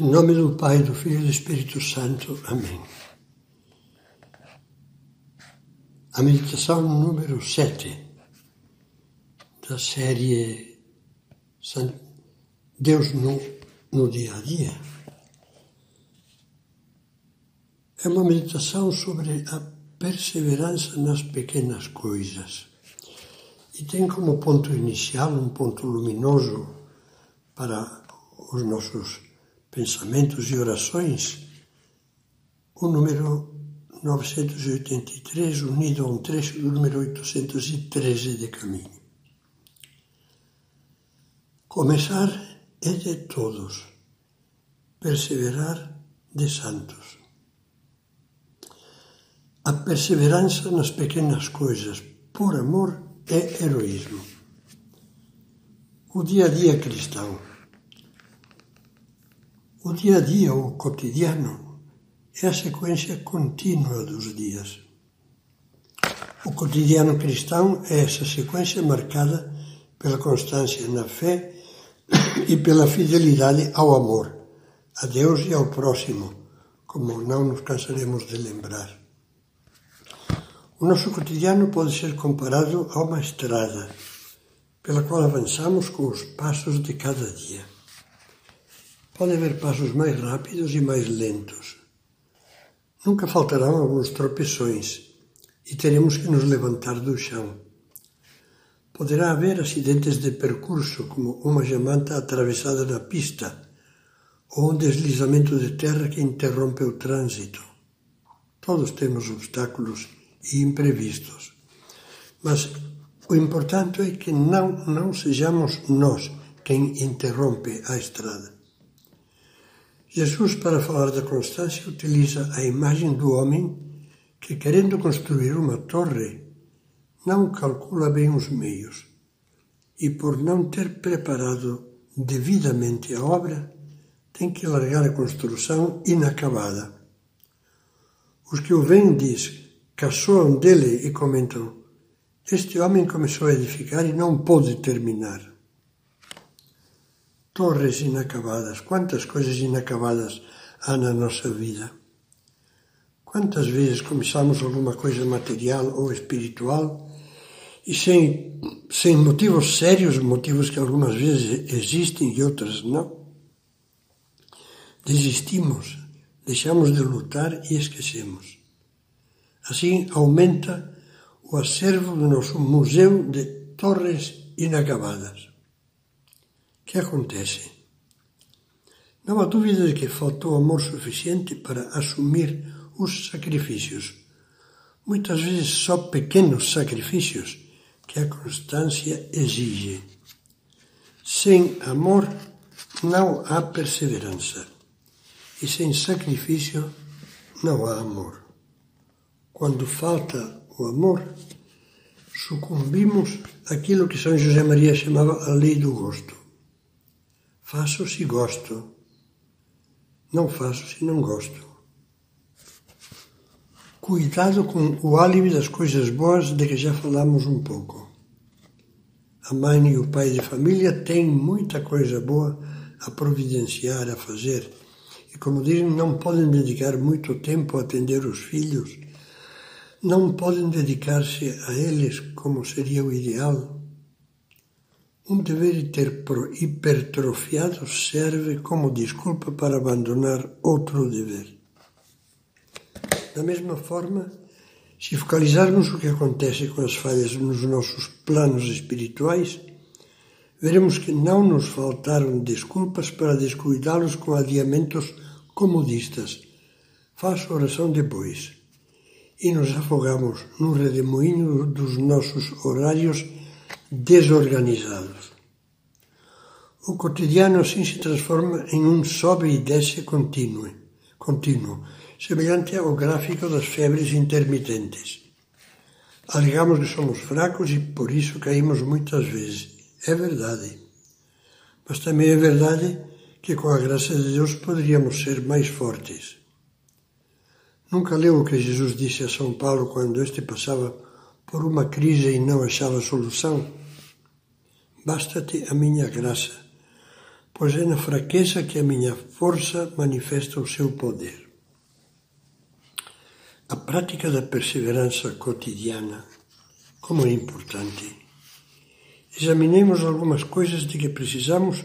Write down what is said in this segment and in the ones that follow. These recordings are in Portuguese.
Em nome do Pai, do Filho e do Espírito Santo. Amém. A meditação número 7 da série Deus no, no Dia a Dia é uma meditação sobre a perseverança nas pequenas coisas e tem como ponto inicial um ponto luminoso para os nossos pensamentos e orações, o número 983, unido a um trecho do número 813 de caminho. Começar é de todos, perseverar de santos. A perseverança nas pequenas coisas, por amor, é heroísmo. O dia a dia cristão o dia a dia, o cotidiano, é a sequência contínua dos dias. O cotidiano cristão é essa sequência marcada pela constância na fé e pela fidelidade ao amor, a Deus e ao próximo, como não nos cansaremos de lembrar. O nosso cotidiano pode ser comparado a uma estrada pela qual avançamos com os passos de cada dia. Pode haver passos mais rápidos e mais lentos. Nunca faltarão alguns tropeções e teremos que nos levantar do chão. Poderá haver acidentes de percurso, como uma jamanta atravessada na pista ou um deslizamento de terra que interrompe o trânsito. Todos temos obstáculos e imprevistos. Mas o importante é que não, não sejamos nós quem interrompe a estrada. Jesus, para falar da constância, utiliza a imagem do homem que, querendo construir uma torre, não calcula bem os meios e, por não ter preparado devidamente a obra, tem que largar a construção inacabada. Os que o veem, diz, caçoam dele e comentam: Este homem começou a edificar e não pôde terminar torres inacabadas, quantas coisas inacabadas há na nossa vida. Quantas vezes começamos alguma coisa material ou espiritual e sem, sem motivos sérios, motivos que algumas vezes existem e outras não, desistimos, deixamos de lutar e esquecemos. Assim aumenta o acervo do nosso museu de torres inacabadas que acontece? Não há dúvida de que faltou amor suficiente para assumir os sacrifícios, muitas vezes só pequenos sacrifícios que a constância exige. Sem amor não há perseverança, e sem sacrifício não há amor. Quando falta o amor, sucumbimos àquilo que São José Maria chamava a lei do gosto. Faço se gosto. Não faço se não gosto. Cuidado com o álibi das coisas boas de que já falamos um pouco. A mãe e o pai de família têm muita coisa boa a providenciar, a fazer. E como dizem, não podem dedicar muito tempo a atender os filhos, não podem dedicar-se a eles como seria o ideal. Um dever hipertrofiado serve como desculpa para abandonar outro dever. Da mesma forma, se focalizarmos o que acontece com as falhas nos nossos planos espirituais, veremos que não nos faltaram desculpas para descuidá-los com adiamentos comodistas. Faço oração depois. E nos afogamos no redemoinho dos nossos horários desorganizados. O cotidiano assim se transforma em um sobe e desce contínuo, contínuo semelhante ao gráfico das febres intermitentes. Alegamos que somos fracos e por isso caímos muitas vezes. É verdade. Mas também é verdade que com a graça de Deus poderíamos ser mais fortes. Nunca leu o que Jesus disse a São Paulo quando este passava por uma crise e não achava solução? Basta-te a minha graça, pois é na fraqueza que a minha força manifesta o seu poder. A prática da perseverança cotidiana, como é importante. Examinemos algumas coisas de que precisamos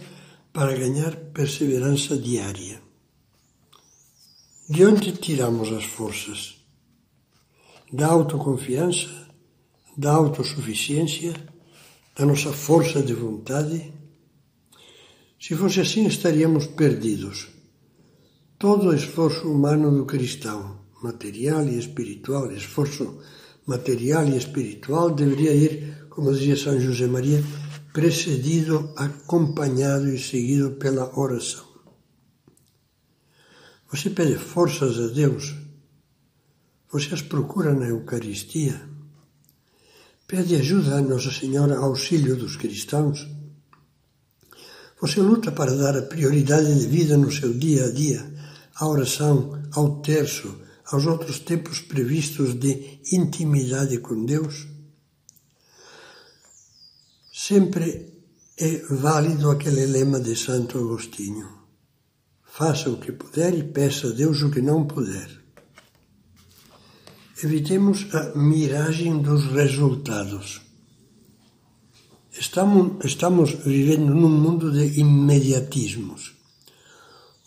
para ganhar perseverança diária. De onde tiramos as forças? Da autoconfiança? Da autossuficiência? Da nossa força de vontade? Se fosse assim, estaríamos perdidos. Todo o esforço humano do cristão, material e espiritual, esforço material e espiritual, deveria ir, como dizia São José Maria, precedido, acompanhado e seguido pela oração. Você pede forças a Deus? Você as procura na Eucaristia? Pede ajuda a Nossa Senhora auxílio dos cristãos? Você luta para dar a prioridade de vida no seu dia a dia, à oração, ao terço, aos outros tempos previstos de intimidade com Deus? Sempre é válido aquele lema de Santo Agostinho: faça o que puder e peça a Deus o que não puder. Evitemos a miragem dos resultados. Estamos, estamos vivendo num mundo de imediatismos.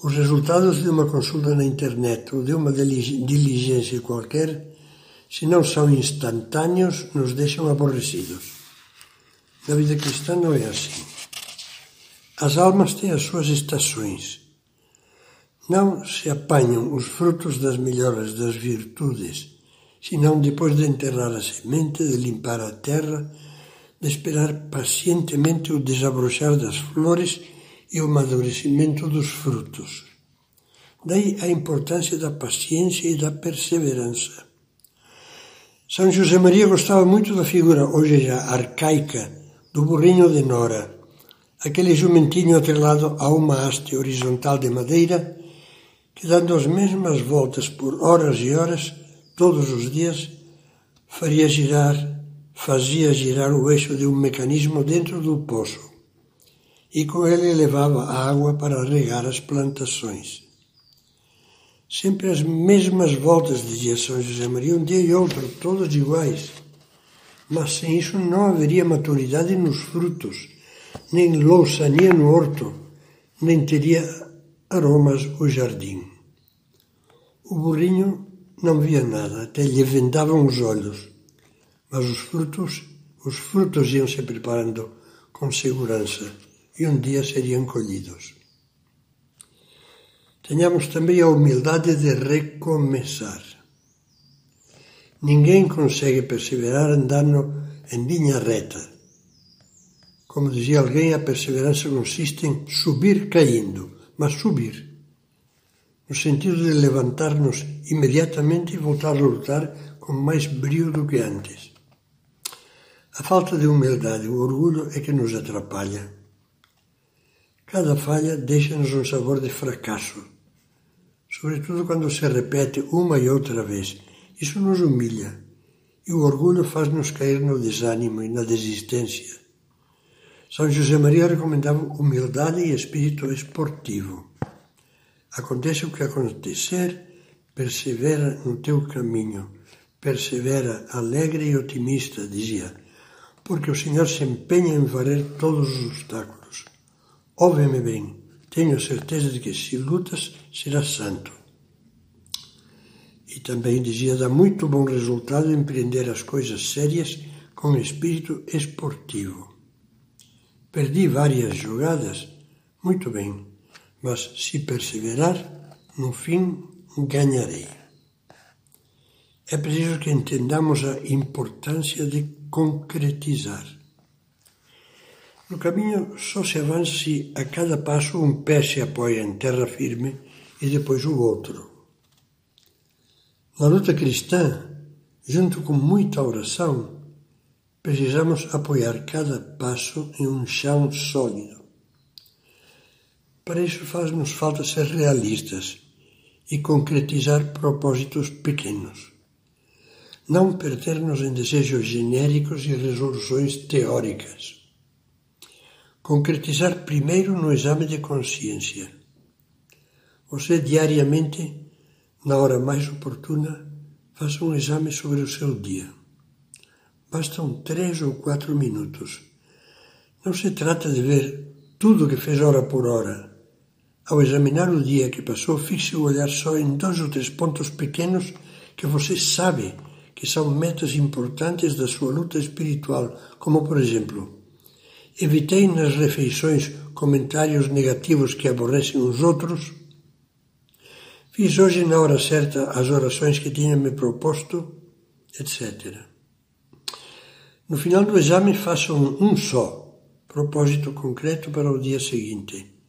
Os resultados de uma consulta na internet ou de uma diligência qualquer, se não são instantâneos, nos deixam aborrecidos. Na vida cristã não é assim. As almas têm as suas estações. Não se apanham os frutos das melhoras das virtudes, senão depois de enterrar a semente, de limpar a terra, de esperar pacientemente o desabrochar das flores e o amadurecimento dos frutos. Daí a importância da paciência e da perseverança. São José Maria gostava muito da figura, hoje já arcaica, do burrinho de Nora, aquele jumentinho atrelado a uma haste horizontal de madeira que, dando as mesmas voltas por horas e horas, todos os dias, faria girar fazia girar o eixo de um mecanismo dentro do poço e com ele levava água para regar as plantações. Sempre as mesmas voltas, dizia São José Maria, um dia e outro, todas iguais. Mas sem isso não haveria maturidade nos frutos, nem louçania no horto, nem teria aromas o jardim. O burrinho não via nada, até lhe vendavam os olhos mas os frutos, os frutos iam se preparando com segurança e um dia seriam colhidos. Tenhamos também a humildade de recomeçar. Ninguém consegue perseverar andando em linha reta. Como dizia alguém, a perseverança consiste em subir caindo, mas subir. No sentido de levantar-nos imediatamente e voltar a lutar com mais brio do que antes. A falta de humildade, o orgulho é que nos atrapalha. Cada falha deixa-nos um sabor de fracasso, sobretudo quando se repete uma e outra vez. Isso nos humilha e o orgulho faz-nos cair no desânimo e na desistência. São José Maria recomendava humildade e espírito esportivo. Acontece o que acontecer, persevera no teu caminho, persevera alegre e otimista, dizia porque o Senhor se empenha em varrer todos os obstáculos. Ouve-me bem, tenho certeza de que se lutas, serás santo. E também dizia: dá muito bom resultado empreender as coisas sérias com espírito esportivo. Perdi várias jogadas, muito bem, mas se perseverar, no fim ganharei. É preciso que entendamos a importância de concretizar. No caminho só se avança se a cada passo um pé se apoia em terra firme e depois o outro. Na luta cristã, junto com muita oração, precisamos apoiar cada passo em um chão sólido. Para isso faz-nos falta ser realistas e concretizar propósitos pequenos não perder-nos em desejos genéricos e resoluções teóricas. concretizar primeiro no exame de consciência. Você diariamente, na hora mais oportuna, faça um exame sobre o seu dia. Bastam três ou quatro minutos. Não se trata de ver tudo que fez hora por hora. Ao examinar o dia que passou, fixe o olhar só em dois ou três pontos pequenos que você sabe que são metas importantes da sua luta espiritual, como por exemplo, evitei nas refeições comentários negativos que aborrecem os outros, fiz hoje na hora certa as orações que tinha me proposto, etc. No final do exame, faça um, um só propósito concreto para o dia seguinte.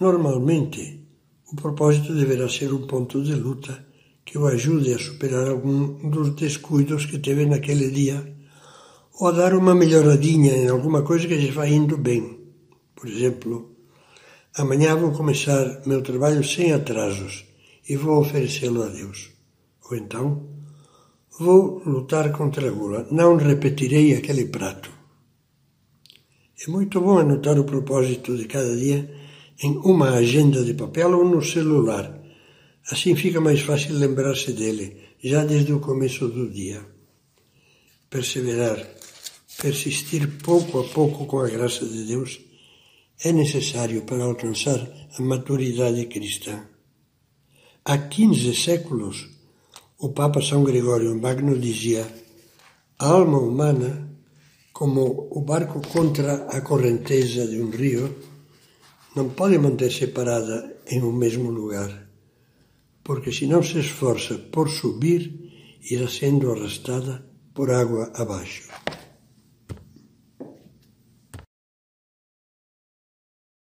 Normalmente, o propósito deverá ser um ponto de luta que o ajude a superar algum dos descuidos que teve naquele dia ou a dar uma melhoradinha em alguma coisa que já vai indo bem. Por exemplo, amanhã vou começar meu trabalho sem atrasos e vou oferecê-lo a Deus. Ou então, vou lutar contra a gula, não repetirei aquele prato. É muito bom anotar o propósito de cada dia em uma agenda de papel ou no celular Assim fica mais fácil lembrar-se dele, já desde o começo do dia. Perseverar, persistir pouco a pouco com a graça de Deus é necessário para alcançar a maturidade cristã. Há 15 séculos, o Papa São Gregório Magno dizia: a alma humana, como o barco contra a correnteza de um rio, não pode manter-se parada em um mesmo lugar porque se não se esforça por subir, irá sendo arrastada por água abaixo.